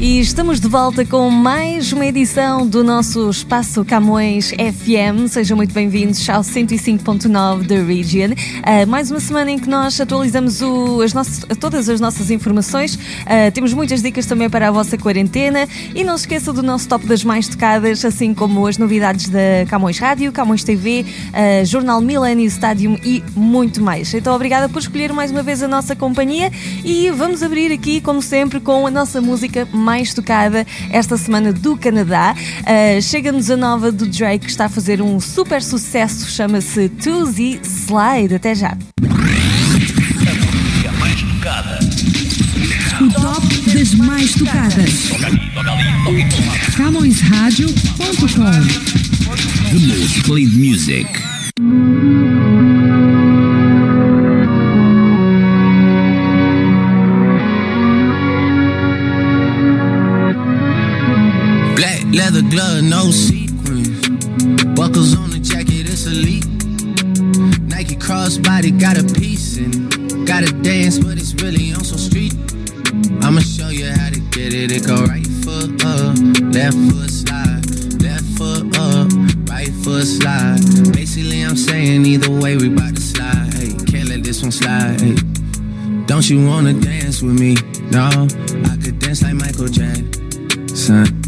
E estamos de volta com mais uma edição do nosso Espaço Camões FM. Sejam muito bem-vindos ao 105.9 da Region. Uh, mais uma semana em que nós atualizamos o, as nossas, todas as nossas informações. Uh, temos muitas dicas também para a vossa quarentena. E não se esqueça do nosso top das mais tocadas, assim como as novidades da Camões Rádio, Camões TV, uh, Jornal Millennium Stadium e muito mais. Então, obrigada por escolher mais uma vez a nossa companhia. E vamos abrir aqui, como sempre, com a nossa música mais tocada esta semana do Canadá. Uh, Chega-nos a nova do Drake, que está a fazer um super sucesso, chama-se Tuesday Slide. Até já. A mais tocada. O top das mais tocadas. CamõesRádio.com. The most played music. Leather glove, no sequins. Buckles on the jacket, it's elite. Nike crossbody got a piece in it. Gotta dance, but it's really on some street. I'ma show you how to get it. It go right foot up, left foot slide, left foot up, right foot slide. Basically, I'm saying either way, we bout to slide. Hey, can't let this one slide. Hey. Don't you wanna dance with me? No, I could dance like Michael Jackson.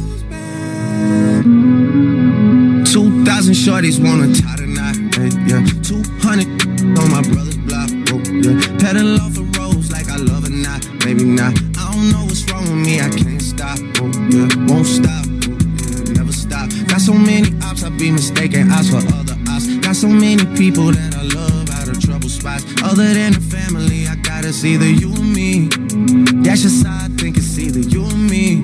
2,000 shorties wanna tie the knot, hey, yeah. 200 on my brother's block, oh, yeah. Pedal off the rose like I love it, not, maybe not. I don't know what's wrong with me, I can't stop, oh, yeah. Won't stop, oh, yeah. Never stop. Got so many ops, I be mistaken ops for other ops. Got so many people that I love out of trouble spots. Other than the family, I gotta see either you and me. That's just how I think it's either you or me.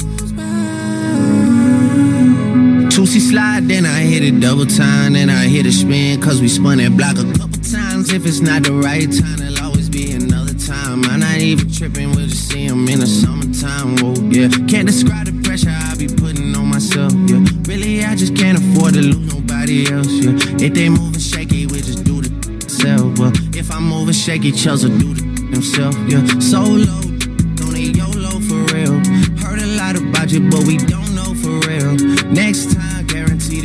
Two-C slide, then I hit it double time, then I hit a spin, cause we spun that block a couple times. If it's not the right time, there'll always be another time. I'm not even tripping, we'll just see 'em in the summertime. Whoa, yeah. Can't describe the pressure I be putting on myself, yeah. Really, I just can't afford to lose nobody else, yeah. If they moving shaky, we just do the self. Well, if I'm moving shaky, Chelsea do the himself, yeah. Solo, don't need YOLO for real. Heard a lot about you, but we don't know for real. Next time,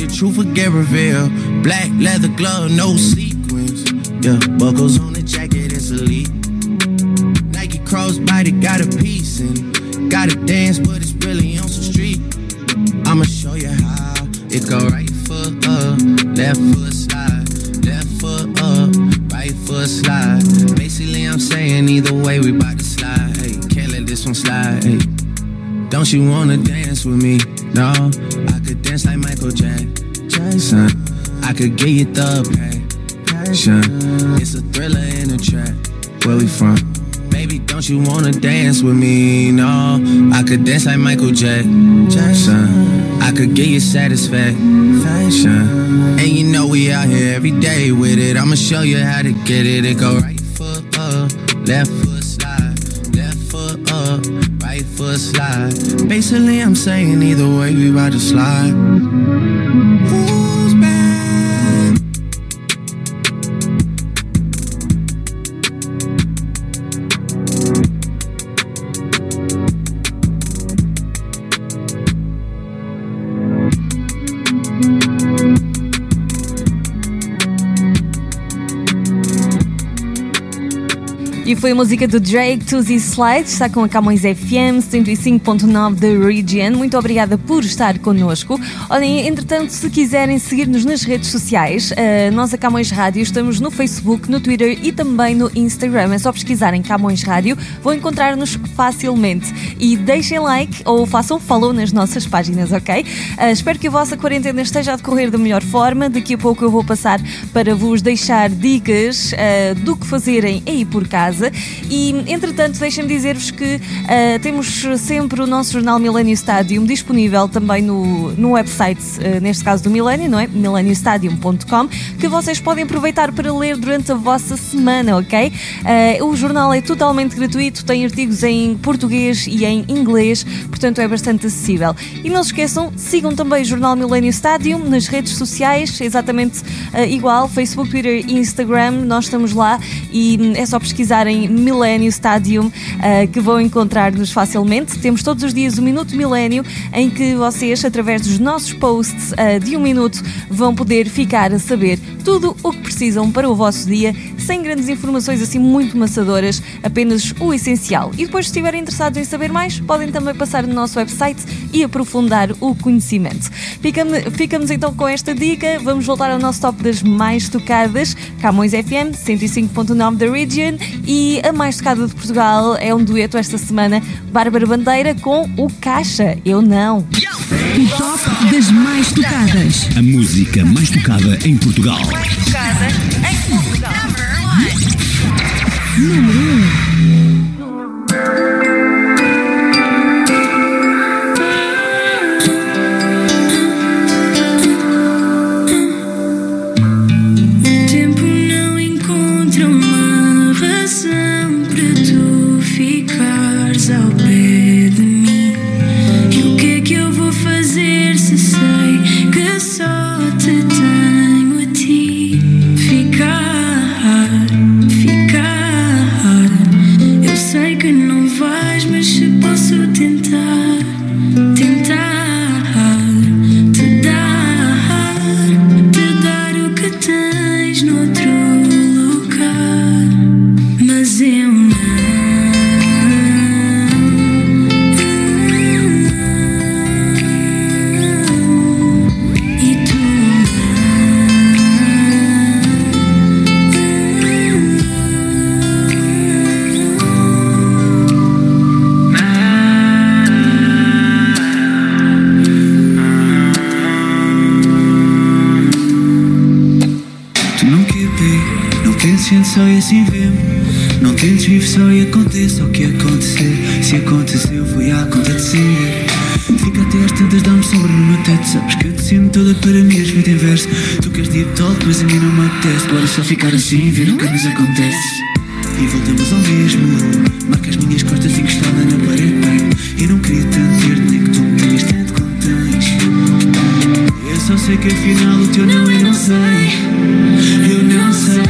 the truth will get revealed. Black leather glove, no sequins. Yeah, buckles on the jacket, it's elite. Nike crossbody got a piece and. Gotta dance, but it's really on some street. I'ma show you how. It go right foot up, left foot slide, left foot up, right foot slide. Basically, I'm saying either way, we bout to slide. Hey, can't let this one slide. Hey. Don't you wanna dance with me? No, I could dance like Michael Jackson. I could get you the passion. It's a thriller in a track. Where we from? Baby, don't you wanna dance with me? No, I could dance like Michael Jackson. I could get you satisfaction. And you know we out here every day with it. I'ma show you how to get it. It go right foot up, left foot slide, left foot up, right foot slide. Basically, I'm saying either way, we about to slide. Who's foi a música do Drake, Tuesday Slide, está com a Camões FM 105.9 da Region. Muito obrigada por estar connosco. Olhem, entretanto, se quiserem seguir-nos nas redes sociais, uh, nós a Camões Rádio estamos no Facebook, no Twitter e também no Instagram. É só pesquisarem Camões Rádio, vão encontrar-nos facilmente. E deixem like ou façam follow nas nossas páginas, ok? Uh, espero que a vossa quarentena esteja a decorrer da melhor forma. Daqui a pouco eu vou passar para vos deixar dicas uh, do que fazerem aí por casa. E, entretanto, deixem-me dizer-vos que uh, temos sempre o nosso jornal Millennium Stadium disponível também no, no website, uh, neste caso do Millennium, não é? millenniumstadium.com, que vocês podem aproveitar para ler durante a vossa semana, ok? o jornal é totalmente gratuito, tem artigos em português e em inglês, portanto é bastante acessível. E não se esqueçam, sigam também o jornal Millennium Stadium nas redes sociais, exatamente igual, Facebook, Twitter e Instagram, nós estamos lá e hum, é só pesquisarem Millennium Stadium uh, que vão encontrar-nos facilmente. Temos todos os dias o Minuto Milênio em que vocês, através dos nossos posts uh, de um minuto, vão poder ficar a saber tudo o que precisam para o vosso dia, sem grandes informações assim muito maçadoras, apenas o essencial. E depois, se estiverem interessados em saber mais, podem também passar no nosso website e aprofundar o conhecimento. Ficamos, ficamos então com esta dica, vamos voltar ao nosso top das mais tocadas, Camões FM 105.9 da Region e a mais tocada de Portugal é um dueto esta semana, Bárbara Bandeira com o Caixa, Eu Não. O top das mais tocadas. A música mais tocada em Portugal. Mais tocada em Portugal. Número 1. Tu queres deep talk mas a mim não me apetece. Bora só ficar assim ver o que nos acontece. E voltamos ao mesmo. Marca as minhas costas encostada na parede. Eu não queria tanto ter nem que tu me tenhas tanto quanto tens. Eu só sei que afinal o teu não eu não sei. Eu não sei,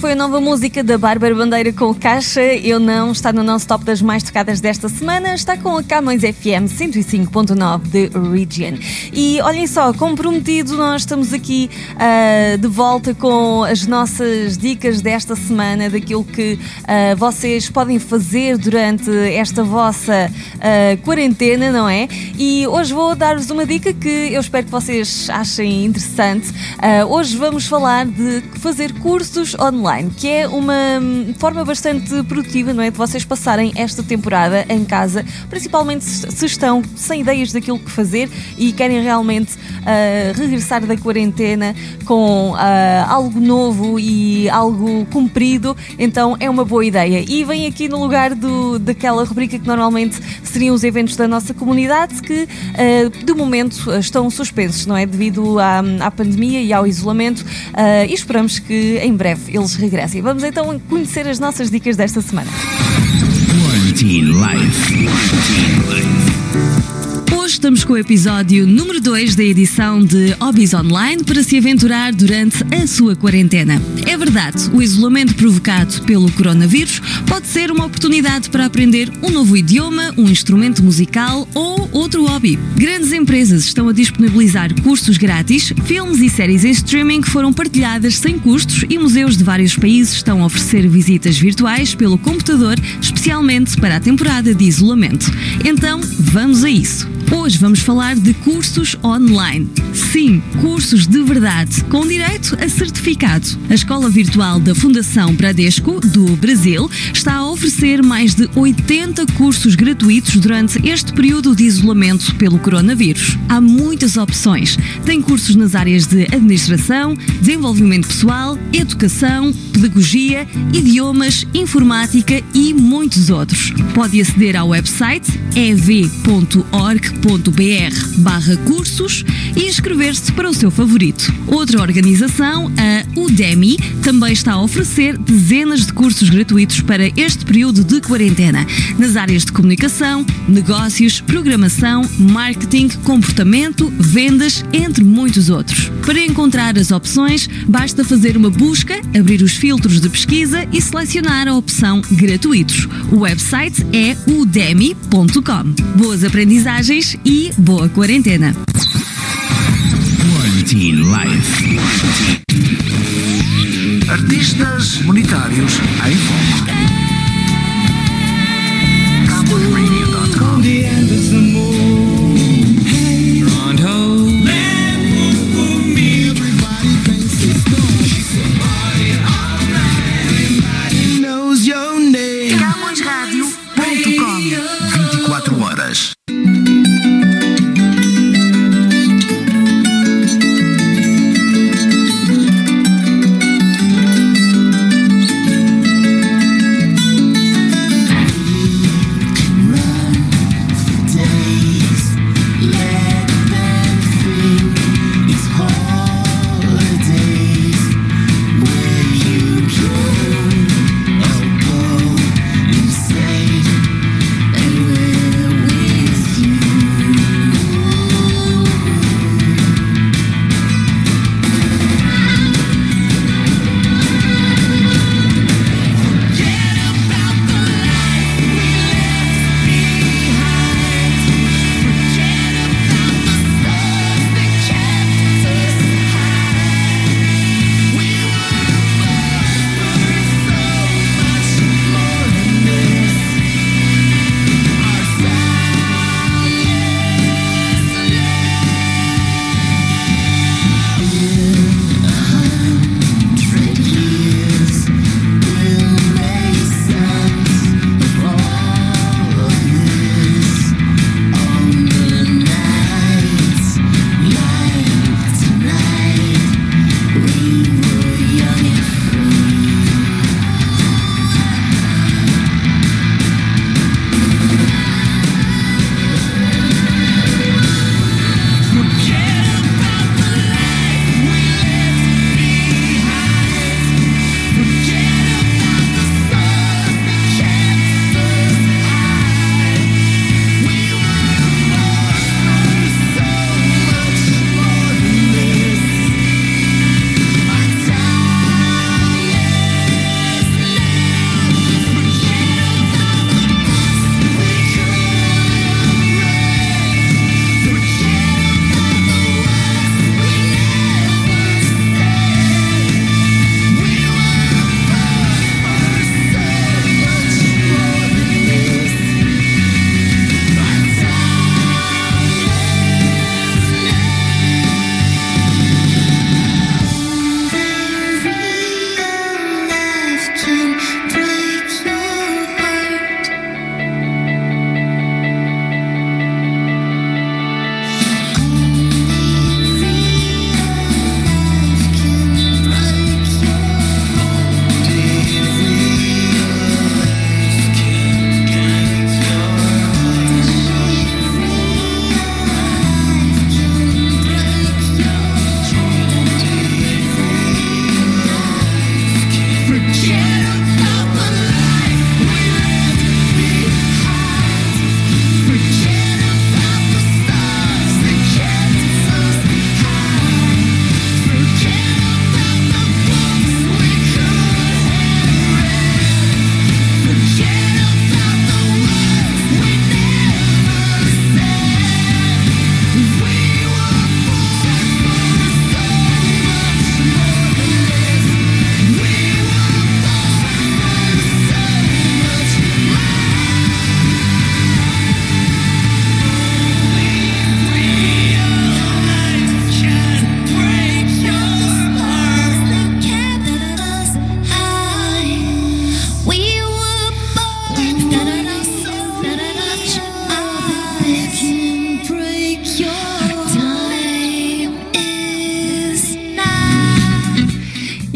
foi a nova música da Bárbara Bandeira com Caixa. Eu não está no nosso top das mais tocadas desta semana. Está com a Camões FM 105.9 de Region. E olhem só, como prometido, nós estamos aqui uh, de volta com as nossas dicas desta semana, daquilo que uh, vocês podem fazer durante esta vossa uh, quarentena, não é? E hoje vou dar-vos uma dica que eu espero que vocês achem interessante. hoje vamos falar de fazer cursos online, que é uma hum, forma bastante produtiva, não é? De vocês passarem esta temporada em casa, principalmente se estão sem ideias daquilo que fazer e querem realmente uh, regressar da quarentena com uh, algo novo e algo cumprido, então é uma boa ideia. E vem aqui no lugar do, daquela rubrica que normalmente seriam os eventos da nossa comunidade, que uh, de momento estão suspensos, não é? Devido à, à pandemia e ao isolamento, e esperamos que em breve eles regressem. Vamos então conhecer as nossas dicas desta semana. Quarantine Life. Hoje estamos com o episódio número 2 da edição de Hobbies Online para se aventurar durante a sua quarentena. É verdade, o isolamento provocado pelo coronavírus pode ser uma oportunidade para aprender um novo idioma, um instrumento musical ou outro hobby. Grandes empresas estão a disponibilizar cursos grátis, filmes e séries em streaming foram partilhadas sem custos e museus de vários países estão a oferecer visitas virtuais pelo computador, especialmente para a temporada de isolamento. Então, vamos a isso. Hoje vamos falar de cursos online. Sim, cursos de verdade, com direito a certificado. A Escola Virtual da Fundação Bradesco, do Brasil, está a oferecer mais de 80 cursos gratuitos durante este período de isolamento pelo coronavírus. Há muitas opções. Tem cursos nas áreas de administração, desenvolvimento pessoal, educação, pedagogia, idiomas, informática e muitos outros. Pode aceder ao website ev.org br barra cursos e inscrever-se para o seu favorito. Outra organização, a Udemy, também está a oferecer dezenas de cursos gratuitos para este período de quarentena, nas áreas de comunicação, negócios, programação, marketing, comportamento, vendas, entre muitos outros. Para encontrar as opções, basta fazer uma busca, abrir os filtros de pesquisa e selecionar a opção gratuitos. O website é udemy.com. Boas aprendizagens e boa quarentena. Quarantine Life. Artistas monetários em foco.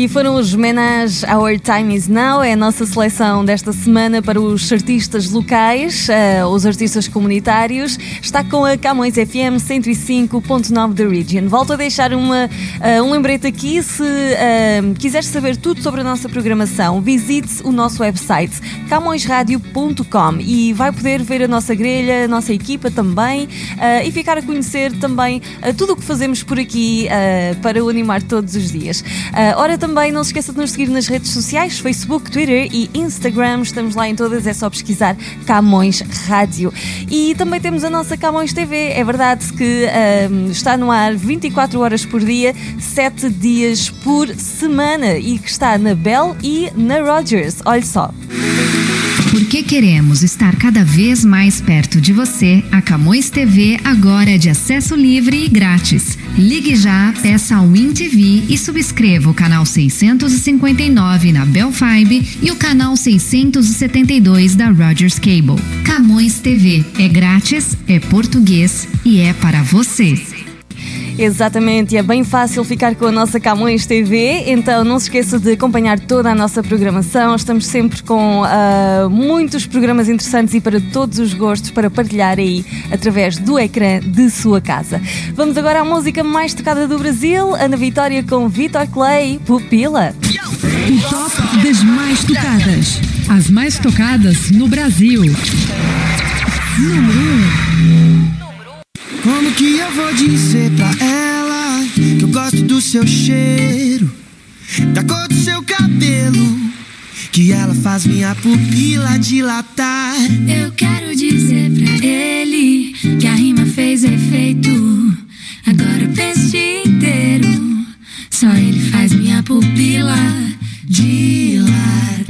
E foram os Menage Our Time Is Now, é a nossa seleção desta semana para os artistas locais, uh, os artistas comunitários. Está com a Camões FM 105.9 da Region. Volto a deixar uma, uh, um lembrete aqui, se uh, quiseres saber tudo sobre a nossa programação, visite o nosso website camõesradio.com e vai poder ver a nossa grelha, a nossa equipa também e ficar a conhecer também tudo o que fazemos por aqui para o animar todos os dias. ora, também não se esqueça de nos seguir nas redes sociais, Facebook, Twitter e Instagram. Estamos lá em todas, é só pesquisar Camões Rádio. E também temos a nossa Camões TV. É verdade que um, está no ar 24 horas por dia, 7 dias por semana e que está na Bell e na Rogers. Olha só. Porque queremos estar cada vez mais perto de você, a Camões TV agora é de acesso livre e grátis. Ligue já, peça a Win TV e subscreva o canal 659 na Bell Fibe e o canal 672 da Rogers Cable. Camões TV é grátis, é português e é para você. Exatamente, é bem fácil ficar com a nossa Camões TV, então não se esqueça de acompanhar toda a nossa programação. Estamos sempre com uh, muitos programas interessantes e para todos os gostos para partilhar aí através do ecrã de sua casa. Vamos agora à música mais tocada do Brasil, Ana Vitória com Vitor Clay, Pupila. O top das mais tocadas. As mais tocadas no Brasil. Número 1. Vou dizer pra ela que eu gosto do seu cheiro, da cor do seu cabelo, que ela faz minha pupila dilatar? Eu quero dizer pra ele que a rima fez efeito. Agora o peixe inteiro, só ele faz minha pupila dilatar.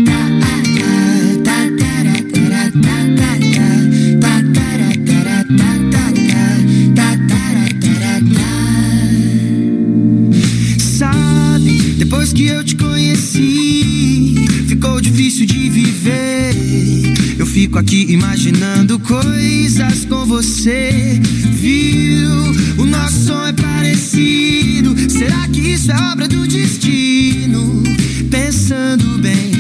Fico aqui imaginando coisas com você. Viu? O nosso som é parecido. Será que isso é obra do destino? Pensando bem,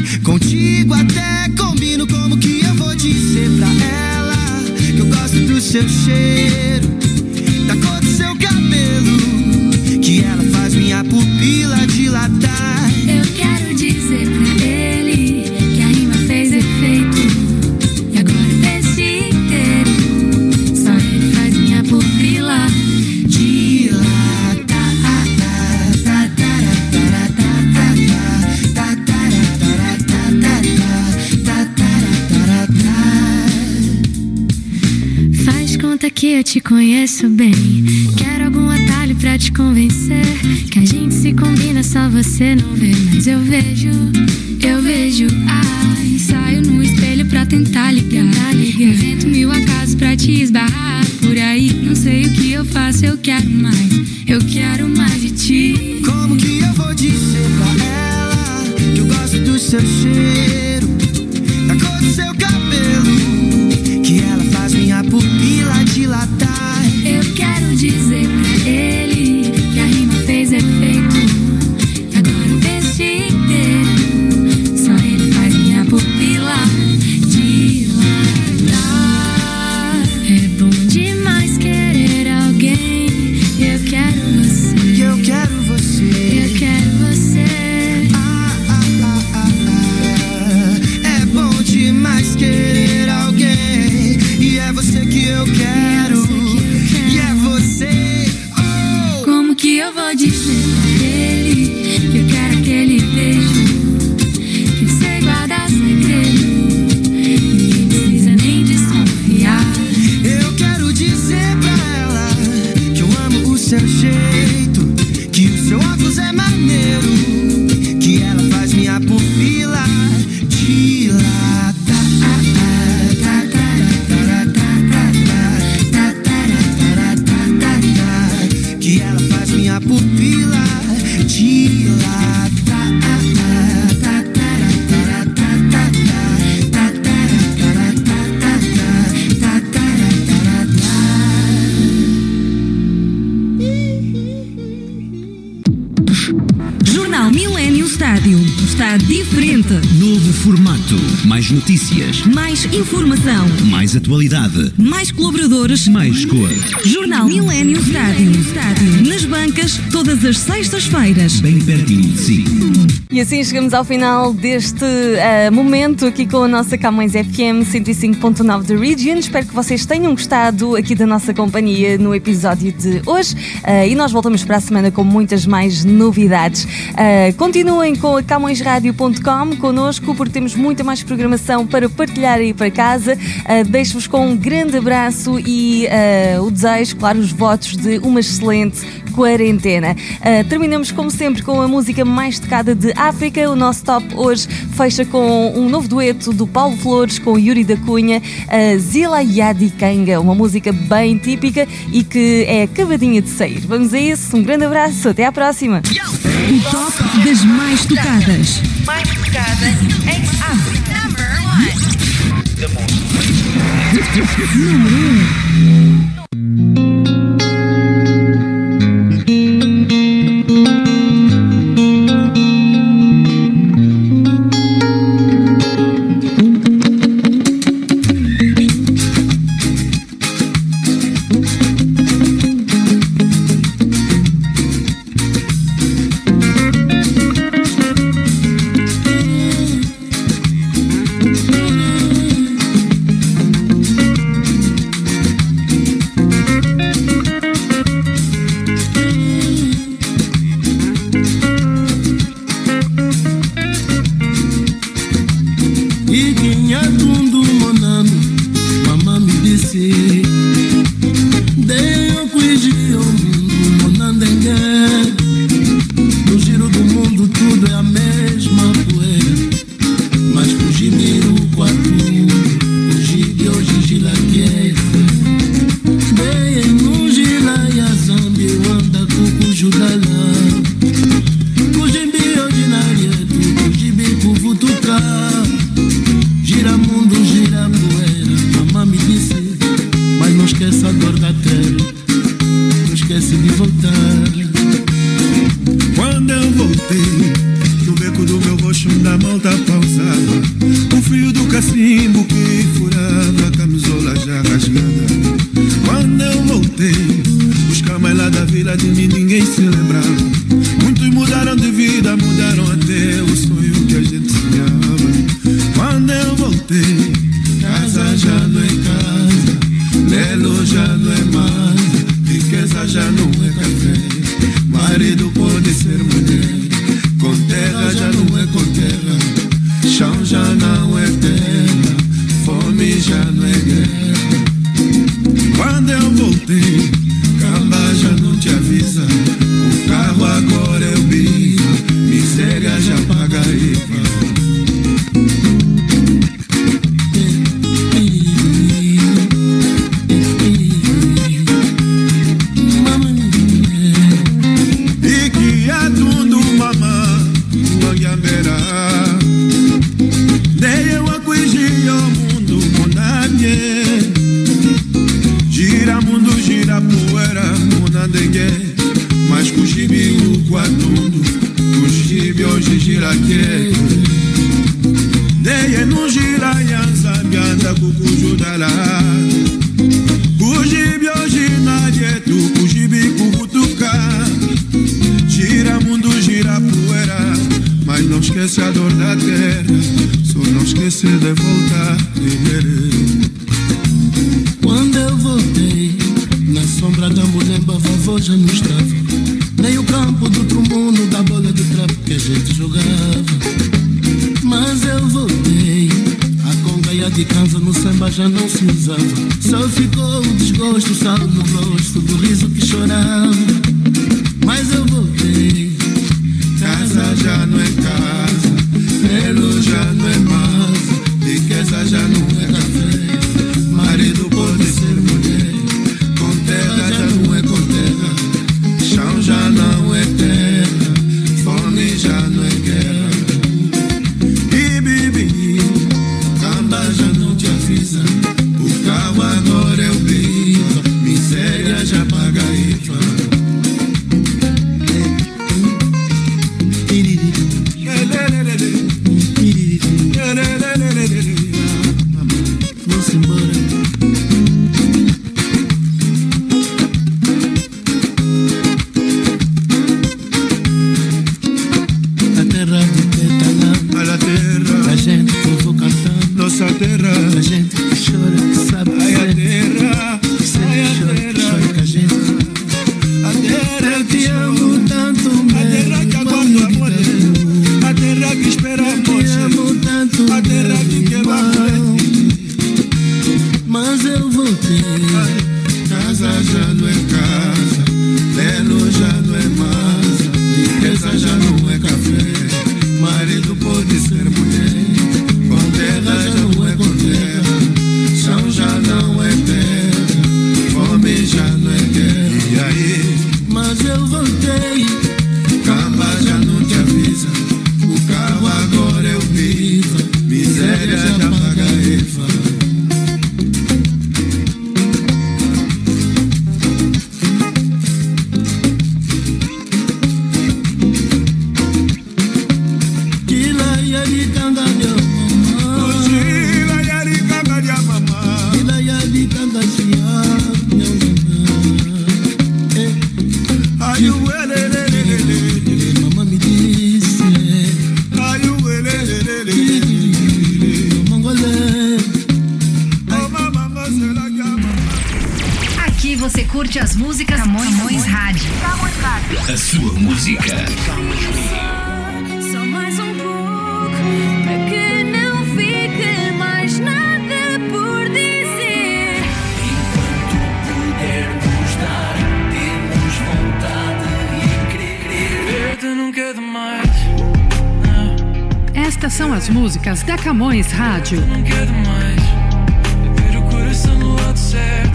gosto do seu jeito, que o seu óculos é maneiro. Mais informação. Mais atualidade. Mais colaboradores. Mais cor. Jornal Milênio Estádio. Nas bancas, todas as sextas-feiras. Bem pertinho de si. E assim chegamos ao final deste ah, momento aqui com a nossa Camões FM 105.9 da Region. Espero que vocês tenham gostado aqui da nossa companhia no episódio de hoje. Ah, e nós voltamos para a semana com muitas mais novidades. Ah, continuem com a CamõesRádio.com connosco porque temos muita mais programação para partilhar aí para casa. Ah, Deixo-vos com um grande abraço e ah, o desejo, claro, os votos de uma excelente quarentena. Ah, terminamos, como sempre, com a música mais tocada de África. O nosso top hoje fecha com um novo dueto do Paulo Flores com Yuri da Cunha, a Zila Yadi Kanga, uma música bem típica e que é acabadinha de sair. Vamos a isso, um grande abraço, até à próxima. O top das mais tocadas. Mais tocada em África. E vovô já não estava. Nem o campo do outro mundo, da bola de trapo que a gente jogava. Mas eu voltei, a conga e a de casa no samba já não se usava. Só ficou o desgosto, sal no rosto do riso que chorava. são as músicas da Camões Rádio. Não quero mais, o coração no lado certo.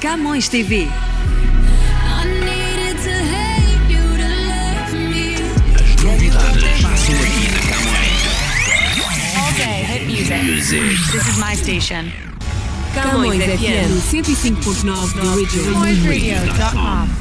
Camões TV. As novidades passam aqui na Camões. All day hit music. This is my station. Camões, Camões FM 105.9 The Original.